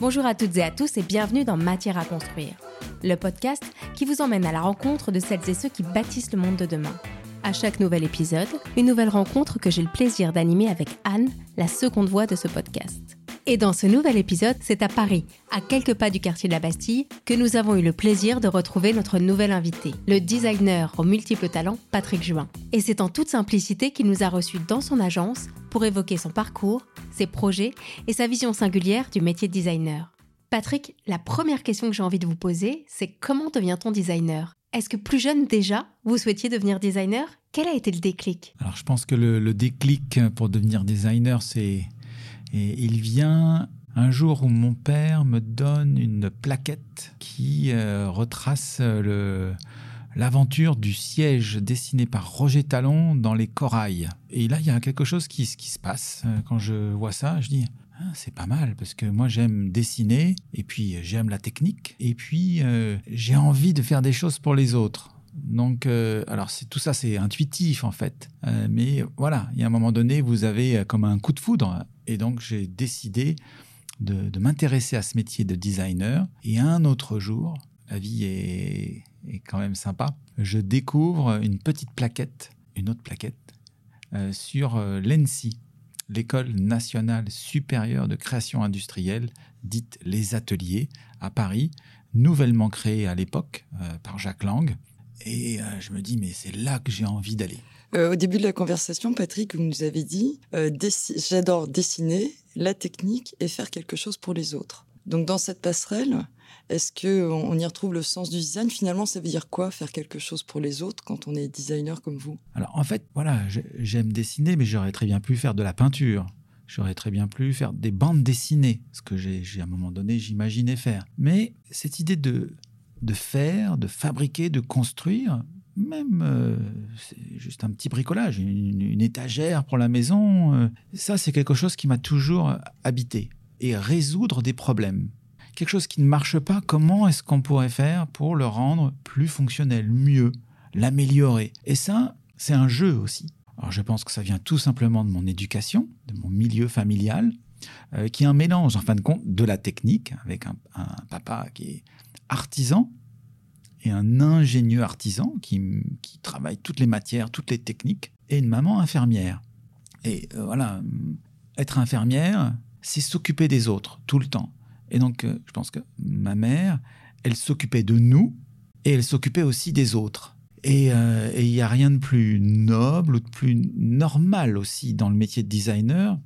Bonjour à toutes et à tous et bienvenue dans Matière à construire, le podcast qui vous emmène à la rencontre de celles et ceux qui bâtissent le monde de demain. À chaque nouvel épisode, une nouvelle rencontre que j'ai le plaisir d'animer avec Anne, la seconde voix de ce podcast. Et dans ce nouvel épisode, c'est à Paris, à quelques pas du quartier de la Bastille, que nous avons eu le plaisir de retrouver notre nouvel invité, le designer aux multiples talents Patrick Juin. Et c'est en toute simplicité qu'il nous a reçus dans son agence pour évoquer son parcours, ses projets et sa vision singulière du métier de designer. Patrick, la première question que j'ai envie de vous poser, c'est comment devient-on designer? Est-ce que plus jeune déjà, vous souhaitiez devenir designer? Quel a été le déclic? Alors je pense que le, le déclic pour devenir designer, c'est et il vient un jour où mon père me donne une plaquette qui euh, retrace le, l'aventure du siège dessiné par Roger Talon dans les corails. Et là, il y a quelque chose qui, se passe. Euh, quand je vois ça, je dis, ah, c'est pas mal parce que moi j'aime dessiner et puis j'aime la technique et puis euh, j'ai envie de faire des choses pour les autres. Donc, alors c'est tout ça, c'est intuitif en fait. mais voilà, il y a un moment donné, vous avez comme un coup de foudre. Et donc, j'ai décidé de, m'intéresser à ce métier de designer. Et un autre jour, la vie est, quand même sympa, je découvre une petite plaquette, une autre plaquette, euh, sur euh, l'ENSI, l'École nationale supérieure de création industrielle, dite les ateliers, à Paris, nouvellement créée à l'époque euh, par Jacques Lang. Et je me dis, mais c'est là que j'ai envie d'aller. Euh, au début de la conversation, Patrick, vous nous avez dit euh, J'adore dessiner, la technique et faire quelque chose pour les autres. Donc, dans cette passerelle, est-ce qu'on y retrouve le sens du design? Finalement, ça veut dire quoi faire quelque chose pour les autres quand on est designer comme vous? Alors, en fait, voilà, j'aime dessiner, mais j'aurais très bien pu faire de la peinture. J'aurais très bien pu faire des bandes dessinées, ce que j'ai à un moment donné, j'imaginais faire. Mais cette idée de, de faire, de fabriquer, de construire, même euh, juste un petit bricolage, une, étagère pour la maison, euh, ça c'est quelque chose qui m'a toujours habité et résoudre des problèmes. Quelque chose qui ne marche pas, comment est-ce qu'on pourrait faire pour le rendre plus fonctionnel, mieux, l'améliorer? Et ça, c'est un jeu aussi. Alors je pense que ça vient tout simplement de mon éducation, de mon milieu familial, euh, qui est un mélange en fin de compte de la technique, avec un papa qui est artisan, et un ingénieux artisan qui, travaille toutes les matières, toutes les techniques, et une maman infirmière. Et euh, voilà, être infirmière, c'est s'occuper des autres tout le temps. Et donc, euh, je pense que ma mère, elle s'occupait de nous et elle s'occupait aussi des autres. Et euh, il n'y a rien de plus noble ou de plus normal aussi dans le métier de designer,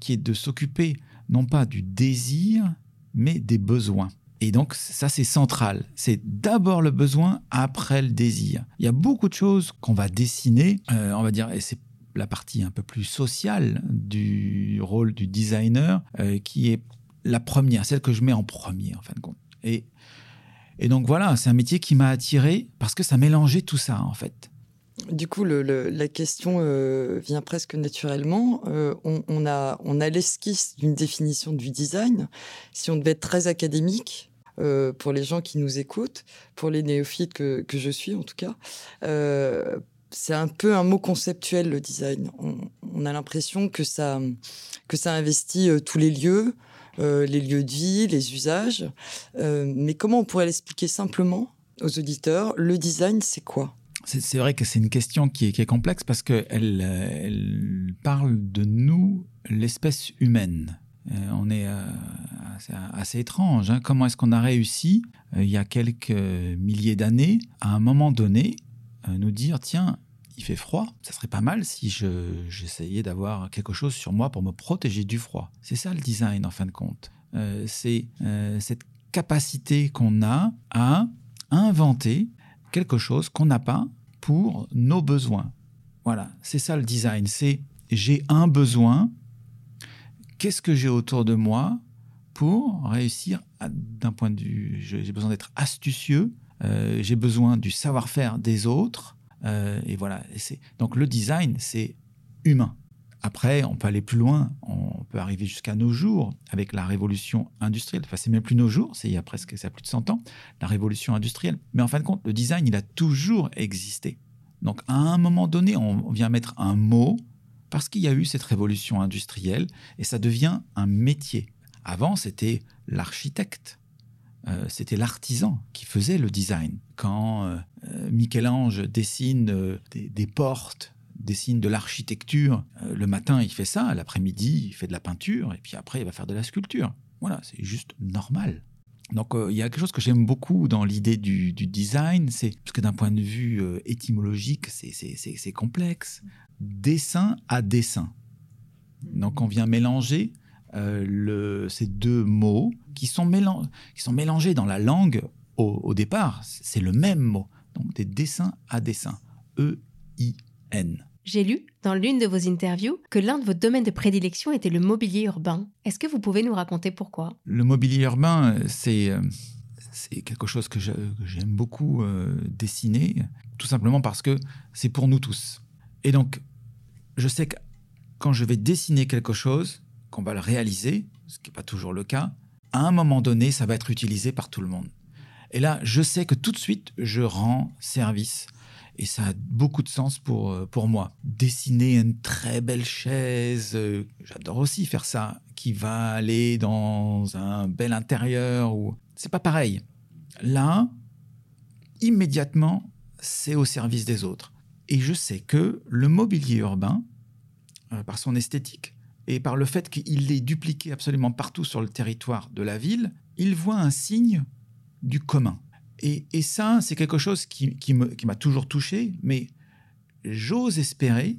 qui est de s'occuper non pas du désir, mais des besoins. Et donc, ça, c'est central. C'est d'abord le besoin, après le désir. Il y a beaucoup de choses qu'on va dessiner, euh, on va dire, et c'est la partie un peu plus sociale du rôle du designer, euh, qui est la première, celle que je mets en premier, en fin de compte. Et, et donc, voilà, c'est un métier qui m'a attiré parce que ça mélangeait tout ça, en fait. Du coup, la question euh, vient presque naturellement. on, a, on a l'esquisse d'une définition du design. Si on devait être très académique, euh, pour les gens qui nous écoutent, pour les néophytes que, que je suis en tout cas. Euh, c'est un peu un mot conceptuel le design. On, a l'impression que ça, que ça investit euh, tous les lieux, les lieux de vie, les usages. mais comment on pourrait l'expliquer simplement aux auditeurs? Le design, c'est quoi? C'est vrai que c'est une question qui est, qui est complexe parce qu'elle elle parle de nous, l'espèce humaine. Euh, on est euh, assez, étrange. Hein. Comment est-ce qu'on a réussi, euh, il y a quelques milliers d'années, à un moment donné, nous dire, tiens, il fait froid, ça serait pas mal si j'essayais d'avoir quelque chose sur moi pour me protéger du froid. C'est ça le design en fin de compte. c'est cette capacité qu'on a à inventer quelque chose qu'on n'a pas pour nos besoins. Voilà, c'est ça le design. C'est j'ai un besoin, qu'est-ce que j'ai autour de moi pour réussir d'un point de vue, j'ai besoin d'être astucieux, euh, j'ai besoin du savoir-faire des autres, euh, et voilà. donc le design, c'est humain. Après, on peut aller plus loin, on peut arriver jusqu'à nos jours avec la révolution industrielle. Enfin, c'est même plus nos jours, c'est il y a presque ça plus de 100 ans, la révolution industrielle. Mais en fin de compte, le design, il a toujours existé. Donc à un moment donné, on vient mettre un mot parce qu'il y a eu cette révolution industrielle et ça devient un métier. Avant, c'était l'architecte. Euh, c'était l'artisan qui faisait le design. Quand euh, Michel-Ange dessine euh, des, portes, dessine de l'architecture, le matin il fait ça, l'après-midi il fait de la peinture, et puis après il va faire de la sculpture. Voilà, c'est juste normal. Donc il y a quelque chose que j'aime beaucoup dans l'idée du, design, c'est parce que d'un point de vue étymologique, c'est complexe. Dessin à dessin. Donc on vient mélanger euh, ces deux mots qui sont, mélangés dans la langue au, départ. C'est le même mot. Donc des dessins à dessin. E-I-N. J'ai lu dans l'une de vos interviews que l'un de vos domaines de prédilection était le mobilier urbain. Est-ce que vous pouvez nous raconter pourquoi? Le mobilier urbain, c'est euh, quelque chose que j'aime beaucoup euh, dessiner, tout simplement parce que c'est pour nous tous. Et donc, je sais que quand je vais dessiner quelque chose, qu'on va le réaliser, ce qui n'est pas toujours le cas, à un moment donné, ça va être utilisé par tout le monde. Et là, je sais que tout de suite, je rends service. Et ça a beaucoup de sens pour, euh, pour moi. Dessiner une très belle chaise, euh, j'adore aussi faire ça, qui va aller dans un bel intérieur. ou C'est pas pareil. Là, immédiatement, c'est au service des autres. Et je sais que le mobilier urbain, euh, par son esthétique, et par le fait qu'il est dupliqué absolument partout sur le territoire de la ville, il voit un signe du commun. Et, ça, c'est quelque chose qui, m'a toujours touché, mais j'ose espérer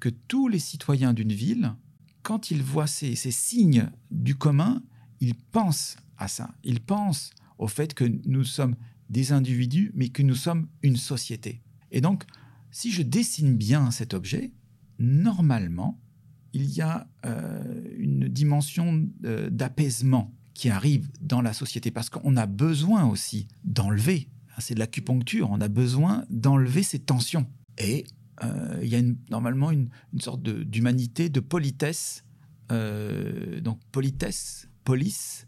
que tous les citoyens d'une ville, quand ils voient ces, ces, signes du commun, ils pensent à ça. Ils pensent au fait que nous sommes des individus, mais que nous sommes une société. Et donc, si je dessine bien cet objet, normalement, il y a euh, une dimension euh, d'apaisement qui arrive dans la société parce qu'on a besoin aussi d'enlever, hein, c'est de l'acupuncture, on a besoin d'enlever ces tensions. Et euh, il y a normalement une, sorte d'humanité, de, politesse, donc politesse, police,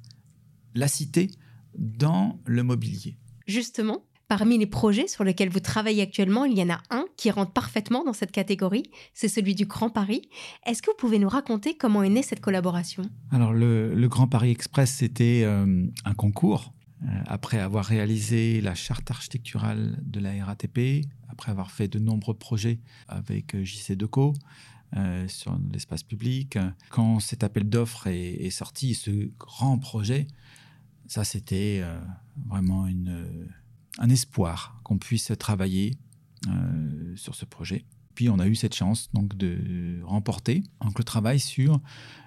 la cité dans le mobilier. Justement, Parmi les projets sur lesquels vous travaillez actuellement, il y en a un qui rentre parfaitement dans cette catégorie, c'est celui du Grand Paris. Est-ce que vous pouvez nous raconter comment est née cette collaboration? Alors le, Grand Paris Express, c'était euh, un concours. Euh, après avoir réalisé la charte architecturale de la RATP, après avoir fait de nombreux projets avec euh, JC Deco, sur l'espace public. Quand cet appel d'offres est, sorti, ce grand projet, ça c'était vraiment une, un espoir qu'on puisse travailler euh, sur ce projet. Puis on a eu cette chance donc de remporter donc, le travail sur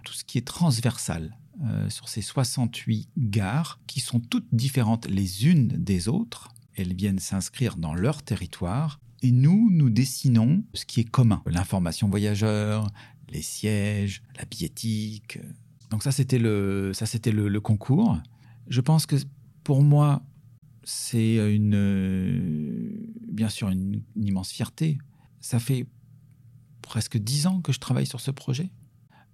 tout ce qui est transversal, euh, sur ces 68 gares qui sont toutes différentes les unes des autres. Elles viennent s'inscrire dans leur territoire et nous, nous dessinons ce qui est commun. L'information voyageur, les sièges, la billettique. Donc ça, c'était le, ça, c'était le concours. Je pense que pour moi, c'est une, euh, bien sûr une, immense fierté. Ça fait presque dix ans que je travaille sur ce projet.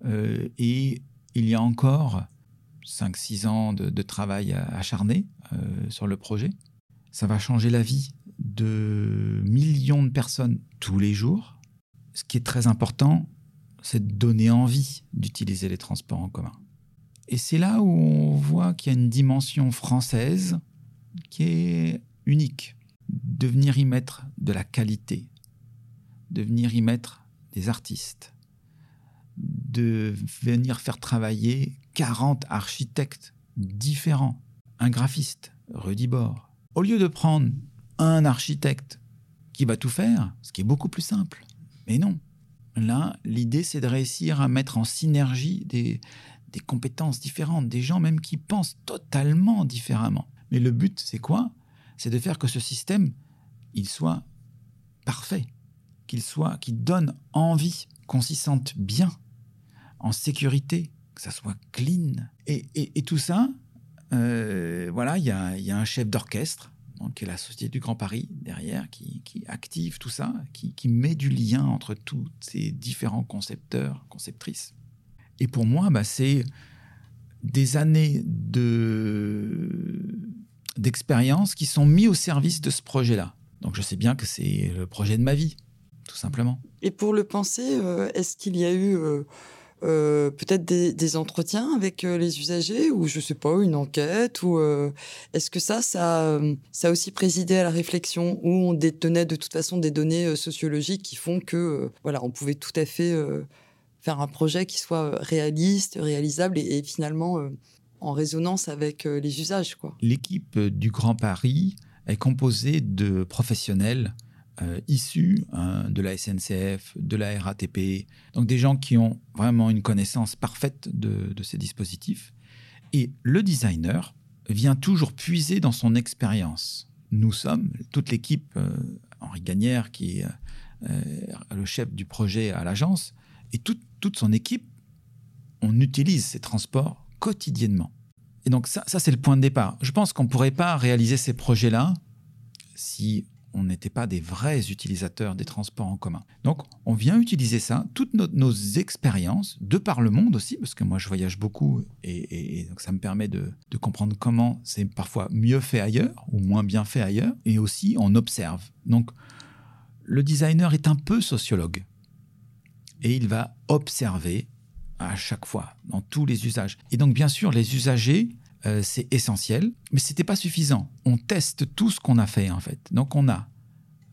Euh, et il y a encore 5-6 ans de, travail acharné euh, sur le projet. Ça va changer la vie de millions de personnes tous les jours. Ce qui est très important, c'est de donner envie d'utiliser les transports en commun. Et c'est là où on voit qu'il y a une dimension française qui est unique, de venir y mettre de la qualité, de venir y mettre des artistes, de venir faire travailler 40 architectes différents, un graphiste, Rudy Bord. Au lieu de prendre un architecte qui va tout faire, ce qui est beaucoup plus simple, mais non. Là, l'idée, c'est de réussir à mettre en synergie des, des compétences différentes, des gens même qui pensent totalement différemment. Mais le but, c'est quoi? C'est de faire que ce système, il soit parfait, qu'il soit, qu'il donne envie, qu'on s'y sente bien, en sécurité, que ça soit clean. Et, tout ça, euh, voilà, il y a, un chef d'orchestre, qui est la Société du Grand Paris derrière, qui, active tout ça, qui, met du lien entre tous ces différents concepteurs, conceptrices. Et pour moi, bah, c'est des années de d'expériences qui sont mis au service de ce projet-là. Donc je sais bien que c'est le projet de ma vie, tout simplement. Et pour le penser, euh, est-ce qu'il y a eu euh, euh, peut-être des, entretiens avec les usagers ou je sais pas une enquête ou est-ce que ça ça ça a aussi présidé à la réflexion où on détenait de toute façon des données sociologiques qui font que voilà on pouvait tout à fait faire un projet qui soit réaliste réalisable et, finalement en résonance avec les usages. L'équipe du Grand Paris est composée de professionnels euh, issus hein, de la SNCF, de la RATP, donc des gens qui ont vraiment une connaissance parfaite de, ces dispositifs. Et le designer vient toujours puiser dans son expérience. Nous sommes, toute l'équipe, euh, Henri Gagnère, qui est euh, le chef du projet à l'agence, et toute son équipe, on utilise ces transports quotidiennement. Et donc ça, ça c'est le point de départ. Je pense qu'on ne pourrait pas réaliser ces projets-là si on n'était pas des vrais utilisateurs des transports en commun. Donc, on vient utiliser ça, toutes nos, expériences, de par le monde aussi, parce que moi, je voyage beaucoup et, donc ça me permet de, comprendre comment c'est parfois mieux fait ailleurs ou moins bien fait ailleurs, et aussi on observe. Donc, le designer est un peu sociologue et il va observer à chaque fois dans tous les usages. Et donc, bien sûr, les usagers euh, c'est essentiel, mais ce n'était pas suffisant. On teste tout ce qu'on a fait en fait. Donc on a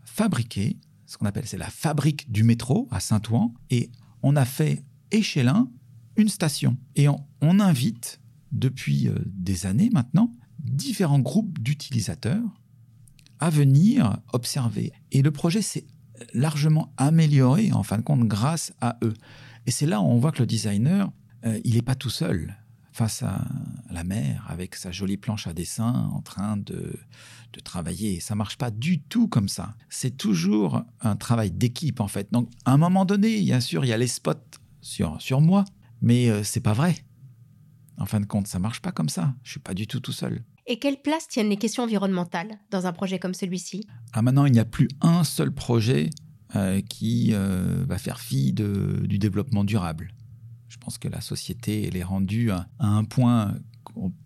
fabriqué ce qu'on appelle c'est la fabrique du métro à Saint-Ouen et on a fait échelin une station et on, invite depuis euh, des années maintenant différents groupes d'utilisateurs à venir observer. Et le projet s'est largement amélioré en fin de compte grâce à eux. Et c'est là où on voit que le designer, euh, il n'est pas tout seul face à la mer avec sa jolie planche à dessin en train de, de travailler. Ça marche pas du tout comme ça. C'est toujours un travail d'équipe en fait. Donc à un moment donné, bien sûr, il y a les spots sur, sur moi, mais euh, c'est pas vrai. En fin de compte, ça marche pas comme ça. Je suis pas du tout tout seul. Et quelle place tiennent les questions environnementales dans un projet comme celui-ci? Ah maintenant, il n'y a plus un seul projet qui euh, va faire fi de, du développement durable. Je pense que la société elle est rendue à, un point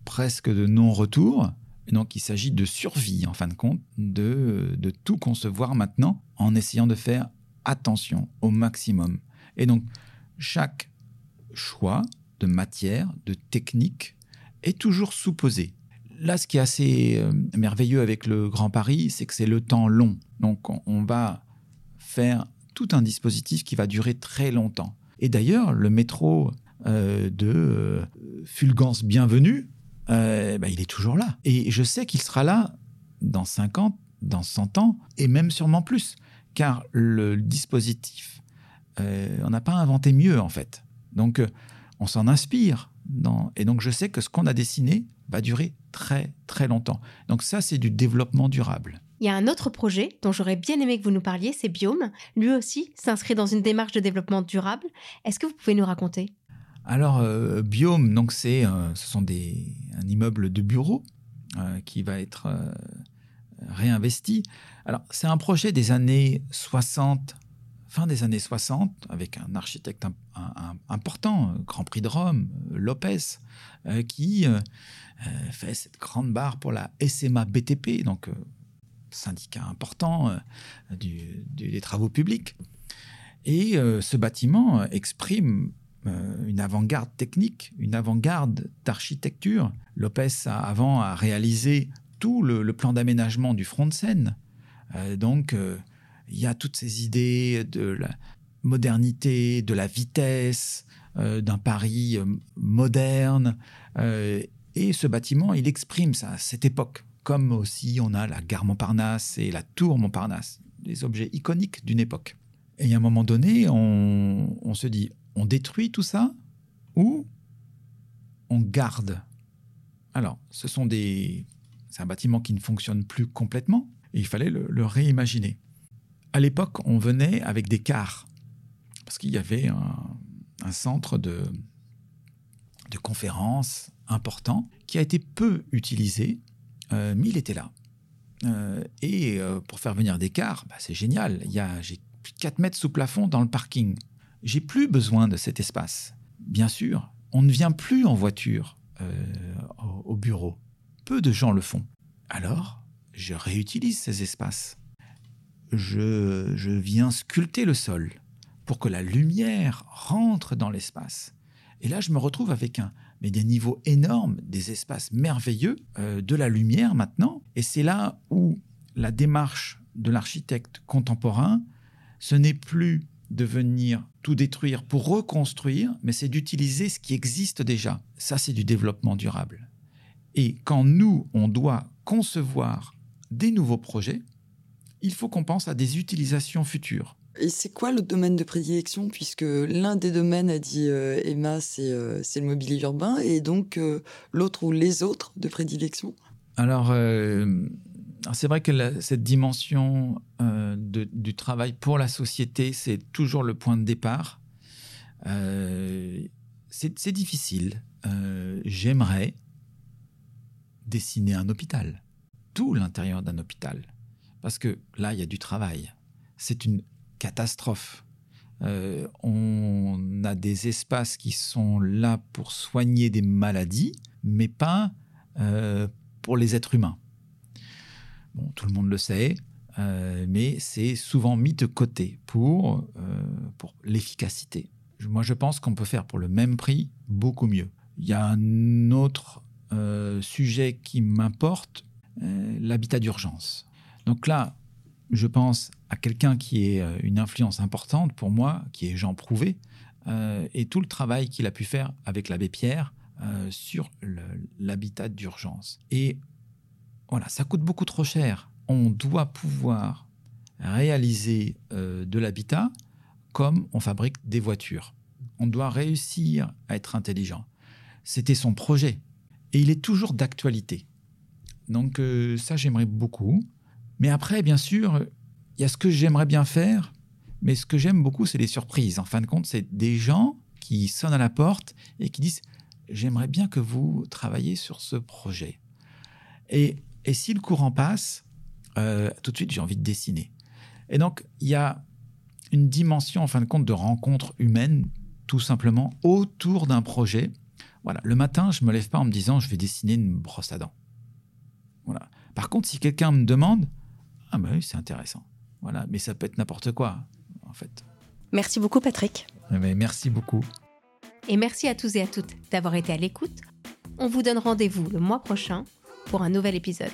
presque de non-retour. donc, il s'agit de survie, en fin de compte, de, de tout concevoir maintenant en essayant de faire attention au maximum. Et donc, chaque choix de matière, de technique, est toujours sous-posé. Là, ce qui est assez euh, merveilleux avec le Grand Paris, c'est que c'est le temps long. Donc, on va tout un dispositif qui va durer très longtemps. Et d'ailleurs, le métro euh, de euh, Fulgence Bienvenue, euh, bah, il est toujours là. Et je sais qu'il sera là dans 50, dans 100 ans, et même sûrement plus. Car le dispositif, on n'a pas inventé mieux, en fait. Donc, on s'en inspire. et donc, je sais que ce qu'on a dessiné va durer très, très longtemps. Donc, ça, c'est du développement durable. Il y a un autre projet dont j'aurais bien aimé que vous nous parliez, c'est Biome. Lui aussi s'inscrit dans une démarche de développement durable. Est-ce que vous pouvez nous raconter? Alors, euh, Biome, donc c'est, euh, ce sont des, un immeuble de bureaux euh, qui va être réinvesti. Alors, c'est un projet des années 60, fin des années 60, avec un architecte important, Grand Prix de Rome, Lopez, qui fait cette grande barre pour la SMA BTP, donc syndicat important euh, des travaux publics. Et euh, ce bâtiment exprime euh, une avant-garde technique, une avant-garde d'architecture. Lopez a avant a réalisé tout le, plan d'aménagement du front de Seine. donc, il y a toutes ces idées de la modernité, de la vitesse, d'un Paris moderne. et ce bâtiment, il exprime ça, cette époque comme aussi on a la gare Montparnasse et la tour Montparnasse, des objets iconiques d'une époque. Et à un moment donné, on, se dit, on détruit tout ça ou on garde? Alors, ce sont des, c'est un bâtiment qui ne fonctionne plus complètement et il fallait le, réimaginer. À l'époque, on venait avec des cars parce qu'il y avait un, centre de, de conférences important qui a été peu utilisé euh, mais il était là. Euh, et euh, pour faire venir des cars, bah, c'est génial. J'ai 4 mètres sous plafond dans le parking. J'ai plus besoin de cet espace. Bien sûr, on ne vient plus en voiture au, bureau. Peu de gens le font. Alors, je réutilise ces espaces. Je, je viens sculpter le sol pour que la lumière rentre dans l'espace. Et là, je me retrouve avec un, mais des niveaux énormes, des espaces merveilleux, euh, de la lumière maintenant. Et c'est là où la démarche de l'architecte contemporain, ce n'est plus de venir tout détruire pour reconstruire, mais c'est d'utiliser ce qui existe déjà. Ça, c'est du développement durable. Et quand nous, on doit concevoir des nouveaux projets, il faut qu'on pense à des utilisations futures. Et c'est quoi le domaine de prédilection Puisque l'un des domaines, a dit euh, Emma, euh, c'est le mobilier urbain, et donc euh, l'autre ou les autres de prédilection? Alors, c'est vrai que cette dimension du travail pour la société, c'est toujours le point de départ. c'est difficile. J'aimerais dessiner un hôpital, tout l'intérieur d'un hôpital. Parce que là, il y a du travail. C'est une catastrophe. Euh, on a des espaces qui sont là pour soigner des maladies, mais pas euh, pour les êtres humains. Bon, tout le monde le sait, euh, mais c'est souvent mis de côté pour, pour l'efficacité. Moi, je pense qu'on peut faire pour le même prix beaucoup mieux. Il y a un autre sujet qui m'importe, l'habitat d'urgence. Donc là, je pense à quelqu'un qui est euh, une influence importante pour moi, qui est Jean Prouvé, euh, et tout le travail qu'il a pu faire avec l'abbé Pierre euh, sur l'habitat d'urgence. Et voilà, ça coûte beaucoup trop cher. On doit pouvoir réaliser de l'habitat comme on fabrique des voitures. On doit réussir à être intelligent. C'était son projet. Et il est toujours d'actualité. Donc ça, j'aimerais beaucoup. Mais après, bien sûr, il y a ce que j'aimerais bien faire, mais ce que j'aime beaucoup, c'est les surprises. En fin de compte, c'est des gens qui sonnent à la porte et qui disent J'aimerais bien que vous travailliez sur ce projet. Et, et si le courant passe, euh, tout de suite, j'ai envie de dessiner. Et donc, il y a une dimension, en fin de compte, de rencontre humaine, tout simplement, autour d'un projet. Voilà. Le matin, je me lève pas en me disant je vais dessiner une brosse à dents. Voilà. Par contre, si quelqu'un me demande ah bah oui, c'est intéressant. Voilà, mais ça peut être n'importe quoi, en fait. Merci beaucoup, Patrick. Eh ben, merci beaucoup. Et merci à tous et à toutes d'avoir été à l'écoute. On vous donne rendez-vous le mois prochain pour un nouvel épisode.